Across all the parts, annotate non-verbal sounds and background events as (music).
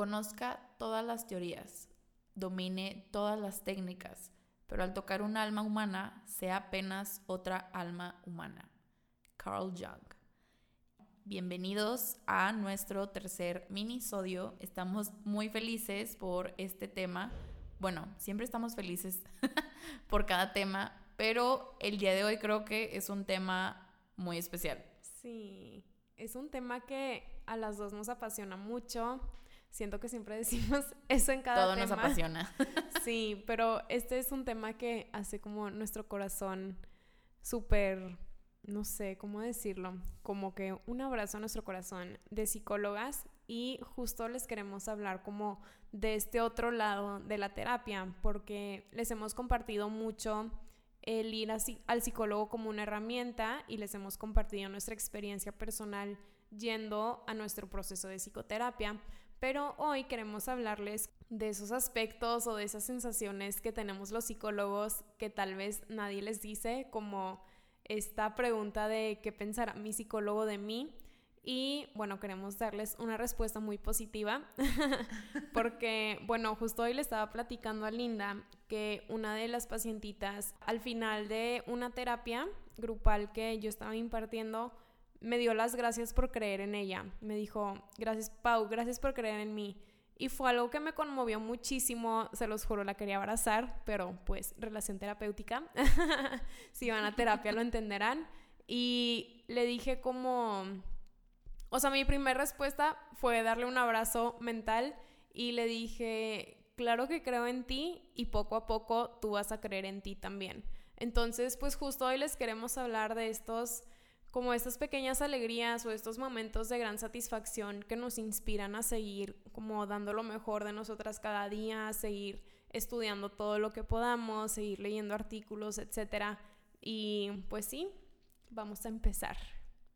conozca todas las teorías, domine todas las técnicas, pero al tocar un alma humana sea apenas otra alma humana. Carl Jung. Bienvenidos a nuestro tercer minisodio. Estamos muy felices por este tema. Bueno, siempre estamos felices (laughs) por cada tema, pero el día de hoy creo que es un tema muy especial. Sí, es un tema que a las dos nos apasiona mucho. Siento que siempre decimos (laughs) eso en cada tema. Todo nos apasiona. (laughs) sí, pero este es un tema que hace como nuestro corazón súper, no sé cómo decirlo, como que un abrazo a nuestro corazón de psicólogas y justo les queremos hablar como de este otro lado de la terapia, porque les hemos compartido mucho el ir al psicólogo como una herramienta y les hemos compartido nuestra experiencia personal yendo a nuestro proceso de psicoterapia, pero hoy queremos hablarles de esos aspectos o de esas sensaciones que tenemos los psicólogos que tal vez nadie les dice, como esta pregunta de qué pensará mi psicólogo de mí. Y bueno, queremos darles una respuesta muy positiva (laughs) porque, bueno, justo hoy le estaba platicando a Linda que una de las pacientitas al final de una terapia grupal que yo estaba impartiendo, me dio las gracias por creer en ella. Me dijo, gracias Pau, gracias por creer en mí. Y fue algo que me conmovió muchísimo, se los juro, la quería abrazar, pero pues relación terapéutica, (laughs) si van a terapia lo entenderán. Y le dije como, o sea, mi primera respuesta fue darle un abrazo mental y le dije, claro que creo en ti y poco a poco tú vas a creer en ti también. Entonces, pues justo hoy les queremos hablar de estos como estas pequeñas alegrías o estos momentos de gran satisfacción que nos inspiran a seguir como dando lo mejor de nosotras cada día, a seguir estudiando todo lo que podamos, seguir leyendo artículos, etc. Y pues sí, vamos a empezar.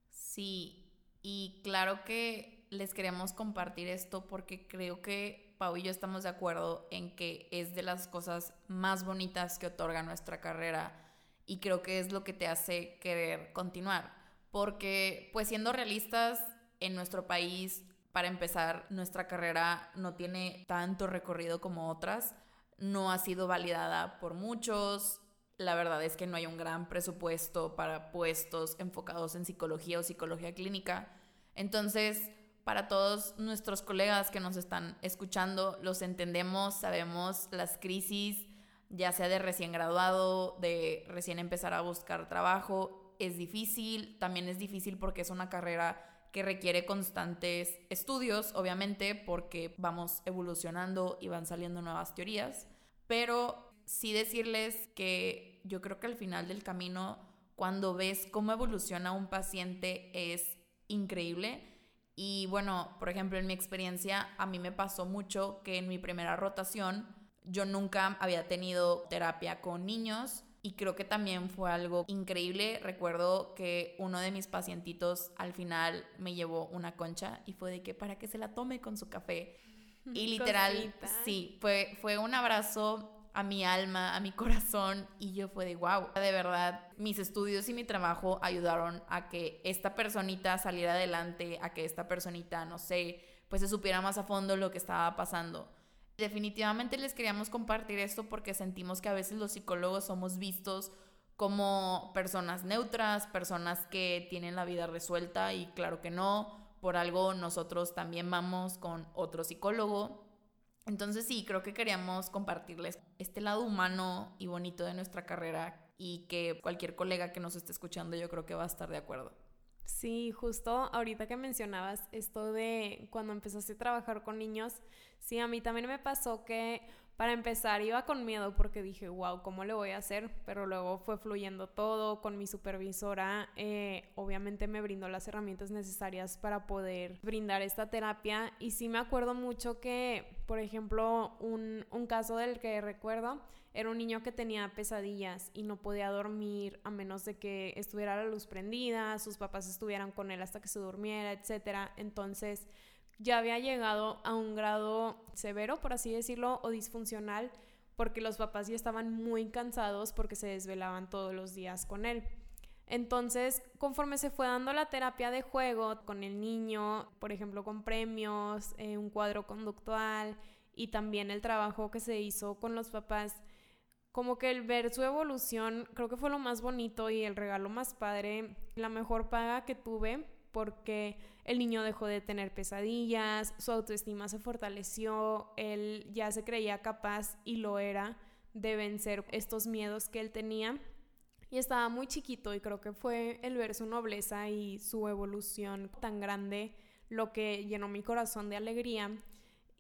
Sí, y claro que les queremos compartir esto porque creo que Pau y yo estamos de acuerdo en que es de las cosas más bonitas que otorga nuestra carrera y creo que es lo que te hace querer continuar porque pues siendo realistas, en nuestro país, para empezar, nuestra carrera no tiene tanto recorrido como otras, no ha sido validada por muchos, la verdad es que no hay un gran presupuesto para puestos enfocados en psicología o psicología clínica. Entonces, para todos nuestros colegas que nos están escuchando, los entendemos, sabemos las crisis, ya sea de recién graduado, de recién empezar a buscar trabajo es difícil, también es difícil porque es una carrera que requiere constantes estudios, obviamente, porque vamos evolucionando y van saliendo nuevas teorías, pero sí decirles que yo creo que al final del camino, cuando ves cómo evoluciona un paciente, es increíble. Y bueno, por ejemplo, en mi experiencia, a mí me pasó mucho que en mi primera rotación yo nunca había tenido terapia con niños y creo que también fue algo increíble. Recuerdo que uno de mis pacientitos al final me llevó una concha y fue de que para que se la tome con su café. Y literal, sí, fue, fue un abrazo a mi alma, a mi (laughs) corazón y yo fue de wow. De verdad, mis estudios y mi trabajo ayudaron a que esta personita saliera adelante, a que esta personita, no sé, pues se supiera más a fondo lo que estaba pasando. Definitivamente les queríamos compartir esto porque sentimos que a veces los psicólogos somos vistos como personas neutras, personas que tienen la vida resuelta y claro que no, por algo nosotros también vamos con otro psicólogo. Entonces sí, creo que queríamos compartirles este lado humano y bonito de nuestra carrera y que cualquier colega que nos esté escuchando yo creo que va a estar de acuerdo. Sí, justo ahorita que mencionabas esto de cuando empezaste a trabajar con niños, sí, a mí también me pasó que para empezar iba con miedo porque dije, wow, ¿cómo le voy a hacer? Pero luego fue fluyendo todo con mi supervisora. Eh, obviamente me brindó las herramientas necesarias para poder brindar esta terapia. Y sí me acuerdo mucho que, por ejemplo, un, un caso del que recuerdo era un niño que tenía pesadillas y no podía dormir a menos de que estuviera la luz prendida, sus papás estuvieran con él hasta que se durmiera, etc. Entonces ya había llegado a un grado severo, por así decirlo, o disfuncional, porque los papás ya estaban muy cansados porque se desvelaban todos los días con él. Entonces, conforme se fue dando la terapia de juego con el niño, por ejemplo, con premios, eh, un cuadro conductual y también el trabajo que se hizo con los papás, como que el ver su evolución creo que fue lo más bonito y el regalo más padre, la mejor paga que tuve porque el niño dejó de tener pesadillas, su autoestima se fortaleció, él ya se creía capaz y lo era de vencer estos miedos que él tenía. Y estaba muy chiquito y creo que fue el ver su nobleza y su evolución tan grande lo que llenó mi corazón de alegría.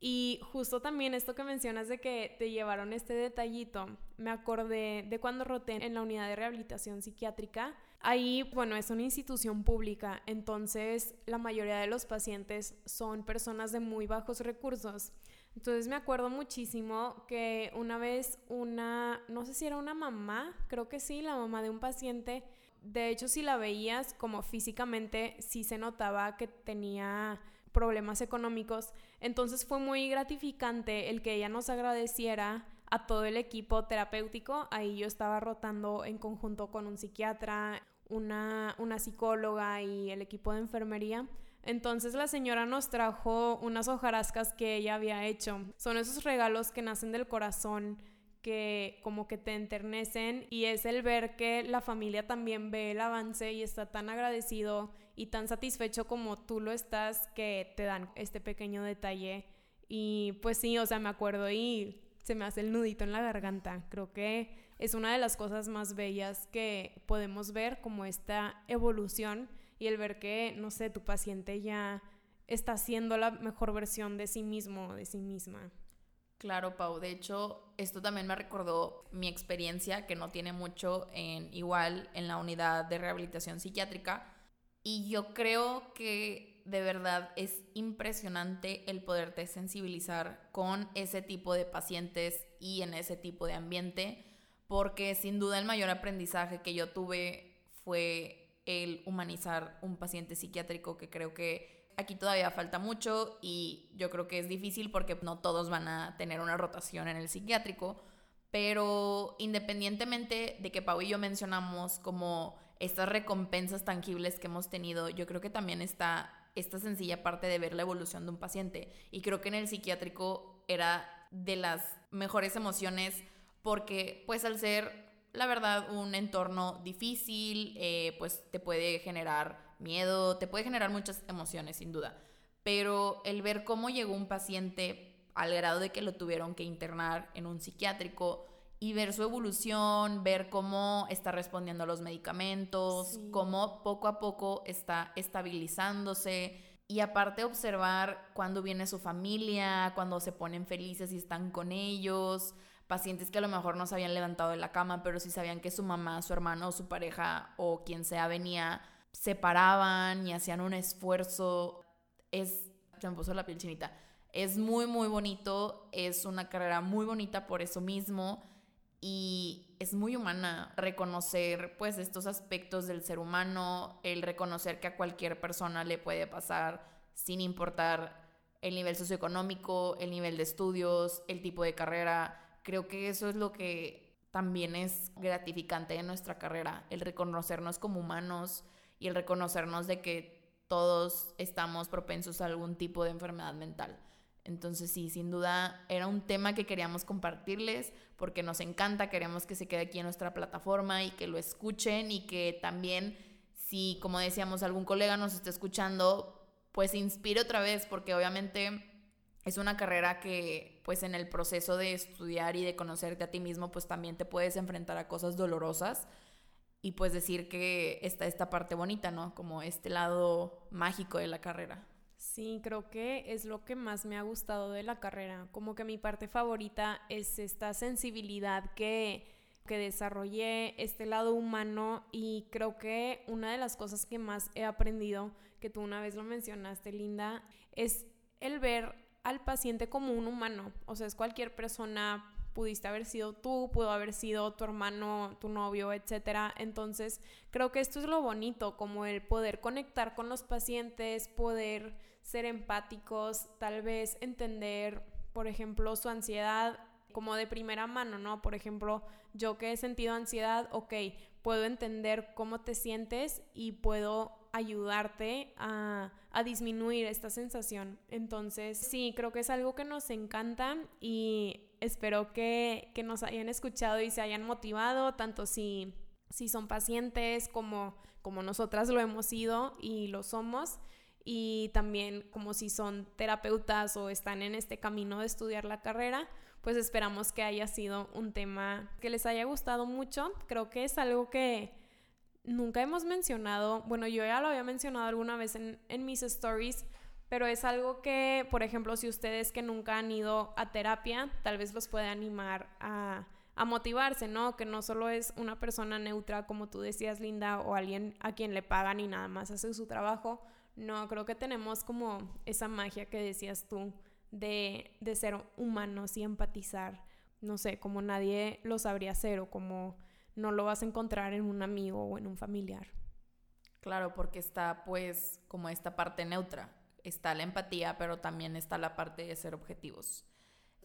Y justo también esto que mencionas de que te llevaron este detallito, me acordé de cuando roté en la unidad de rehabilitación psiquiátrica. Ahí, bueno, es una institución pública, entonces la mayoría de los pacientes son personas de muy bajos recursos. Entonces me acuerdo muchísimo que una vez una, no sé si era una mamá, creo que sí, la mamá de un paciente, de hecho si la veías como físicamente, sí se notaba que tenía problemas económicos. Entonces fue muy gratificante el que ella nos agradeciera a todo el equipo terapéutico. Ahí yo estaba rotando en conjunto con un psiquiatra, una, una psicóloga y el equipo de enfermería. Entonces la señora nos trajo unas hojarascas que ella había hecho. Son esos regalos que nacen del corazón, que como que te enternecen y es el ver que la familia también ve el avance y está tan agradecido y tan satisfecho como tú lo estás que te dan este pequeño detalle. Y pues sí, o sea, me acuerdo y se me hace el nudito en la garganta. Creo que es una de las cosas más bellas que podemos ver como esta evolución y el ver que, no sé, tu paciente ya está siendo la mejor versión de sí mismo de sí misma. Claro, Pau. De hecho, esto también me recordó mi experiencia, que no tiene mucho en igual en la unidad de rehabilitación psiquiátrica. Y yo creo que de verdad es impresionante el poderte sensibilizar con ese tipo de pacientes y en ese tipo de ambiente, porque sin duda el mayor aprendizaje que yo tuve fue el humanizar un paciente psiquiátrico que creo que aquí todavía falta mucho y yo creo que es difícil porque no todos van a tener una rotación en el psiquiátrico, pero independientemente de que Pau y yo mencionamos como estas recompensas tangibles que hemos tenido, yo creo que también está esta sencilla parte de ver la evolución de un paciente. Y creo que en el psiquiátrico era de las mejores emociones porque pues al ser, la verdad, un entorno difícil, eh, pues te puede generar miedo, te puede generar muchas emociones sin duda. Pero el ver cómo llegó un paciente al grado de que lo tuvieron que internar en un psiquiátrico, y ver su evolución, ver cómo está respondiendo a los medicamentos, cómo poco a poco está estabilizándose y aparte observar cuando viene su familia, cuando se ponen felices y están con ellos, pacientes que a lo mejor no se habían levantado de la cama, pero sí sabían que su mamá, su hermano, su pareja o quien sea venía, se paraban y hacían un esfuerzo. Es, se me puso la piel chinita. Es muy, muy bonito, es una carrera muy bonita por eso mismo y es muy humana reconocer pues estos aspectos del ser humano, el reconocer que a cualquier persona le puede pasar sin importar el nivel socioeconómico, el nivel de estudios, el tipo de carrera. Creo que eso es lo que también es gratificante en nuestra carrera, el reconocernos como humanos y el reconocernos de que todos estamos propensos a algún tipo de enfermedad mental. Entonces sí, sin duda era un tema que queríamos compartirles porque nos encanta, queremos que se quede aquí en nuestra plataforma y que lo escuchen y que también si, como decíamos, algún colega nos está escuchando, pues inspire otra vez porque obviamente es una carrera que pues en el proceso de estudiar y de conocerte a ti mismo pues también te puedes enfrentar a cosas dolorosas y pues decir que está esta parte bonita, ¿no? Como este lado mágico de la carrera. Sí, creo que es lo que más me ha gustado de la carrera. Como que mi parte favorita es esta sensibilidad que, que desarrollé, este lado humano y creo que una de las cosas que más he aprendido, que tú una vez lo mencionaste, Linda, es el ver al paciente como un humano. O sea, es cualquier persona, pudiste haber sido tú, pudo haber sido tu hermano, tu novio, etc. Entonces, creo que esto es lo bonito, como el poder conectar con los pacientes, poder ser empáticos, tal vez entender, por ejemplo, su ansiedad como de primera mano, ¿no? Por ejemplo, yo que he sentido ansiedad, ok, puedo entender cómo te sientes y puedo ayudarte a, disminuir esta sensación. Entonces, sí, creo que es algo que nos encanta y espero que, nos hayan escuchado y se hayan motivado, tanto si, si son pacientes como, como nosotras lo hemos sido y lo somos y también como si son terapeutas o están en este camino de estudiar la carrera, pues esperamos que haya sido un tema que les haya gustado mucho. Creo que es algo que nunca hemos mencionado, bueno, yo ya lo había mencionado alguna vez en, mis stories, pero es algo que, por ejemplo, si ustedes que nunca han ido a terapia, tal vez los puede animar a, a motivarse, ¿no? Que no solo es una persona neutra, como tú decías, Linda, o alguien a quien le pagan y nada más hace su trabajo. No, creo que tenemos como esa magia que decías tú de, de ser humanos y empatizar. No sé, como nadie lo sabría hacer o como no lo vas a encontrar en un amigo o en un familiar. Claro, porque está pues como esta parte neutra. Está la empatía, pero también está la parte de ser objetivos.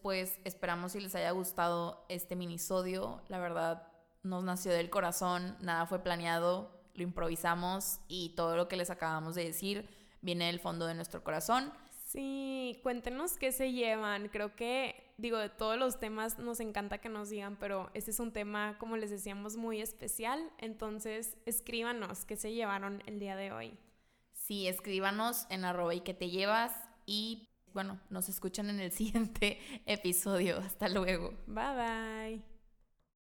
Pues esperamos si les haya gustado este minisodio. La verdad, nos nació del corazón, nada fue planeado, lo improvisamos y todo lo que les acabamos de decir viene del fondo de nuestro corazón. Sí, cuéntenos qué se llevan. Creo que, digo, de todos los temas nos encanta que nos digan, pero este es un tema, como les decíamos, muy especial. Entonces, escríbanos qué se llevaron el día de hoy. Sí, escríbanos en arroba y que te llevas y bueno, nos escuchan en el (laughs) siguiente episodio. Hasta luego. Bye bye.